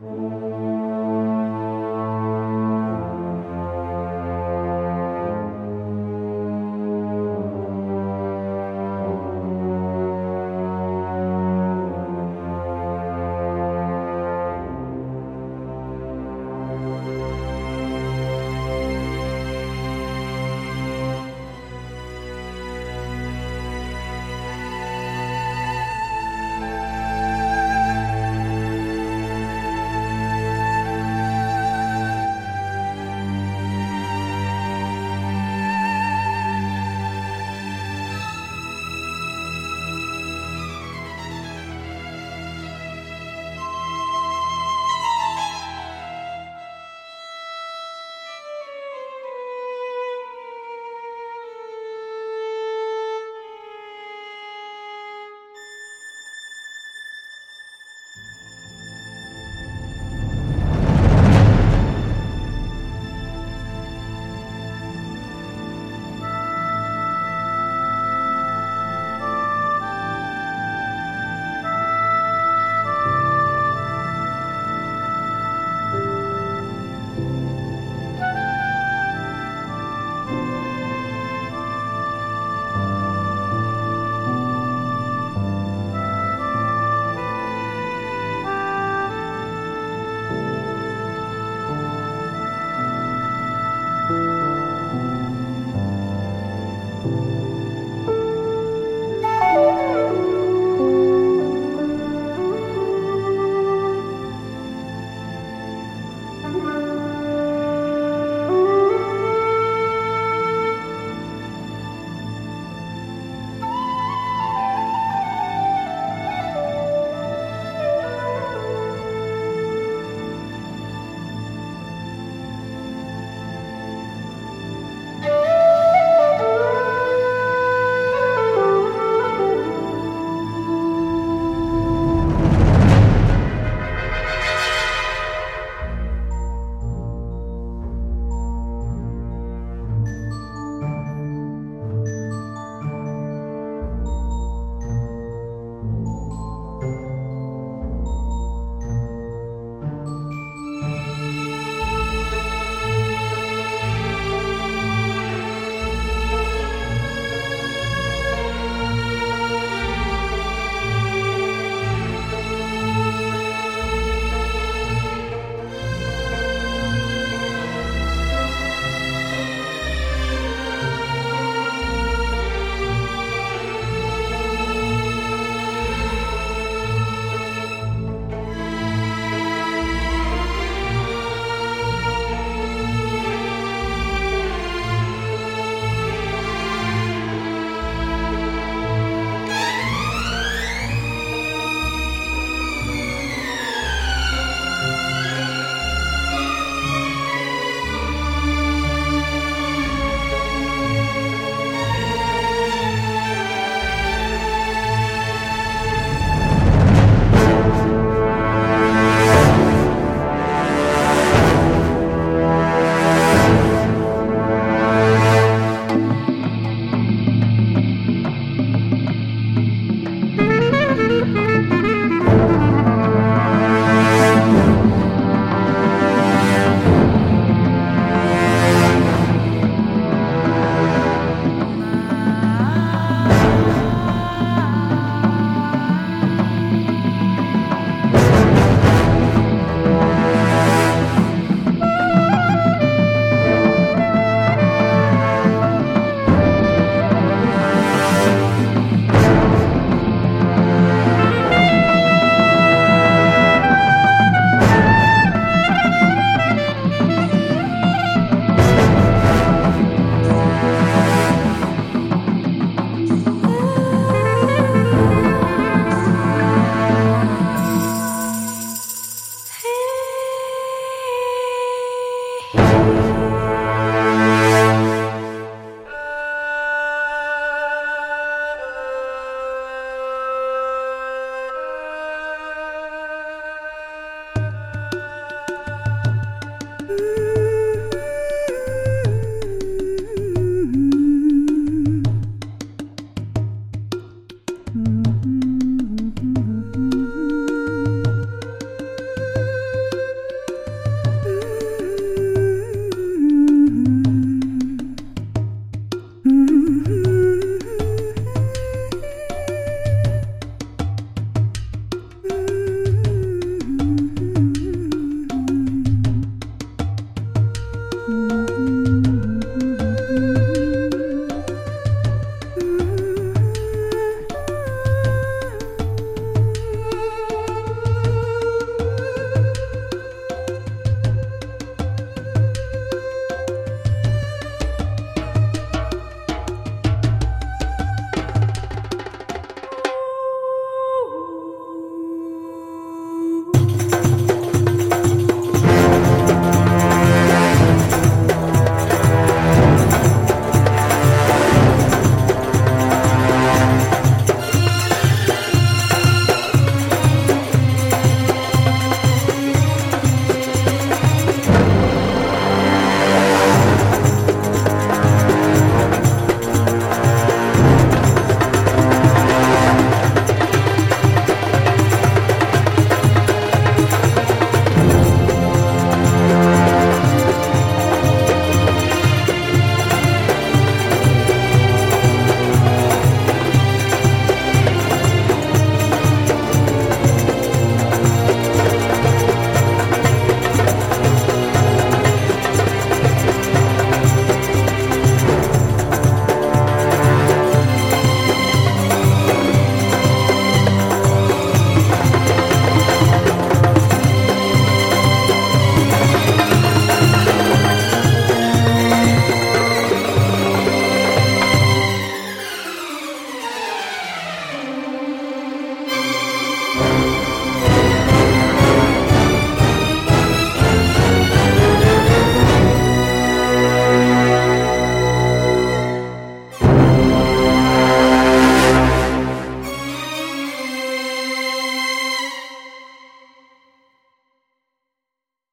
you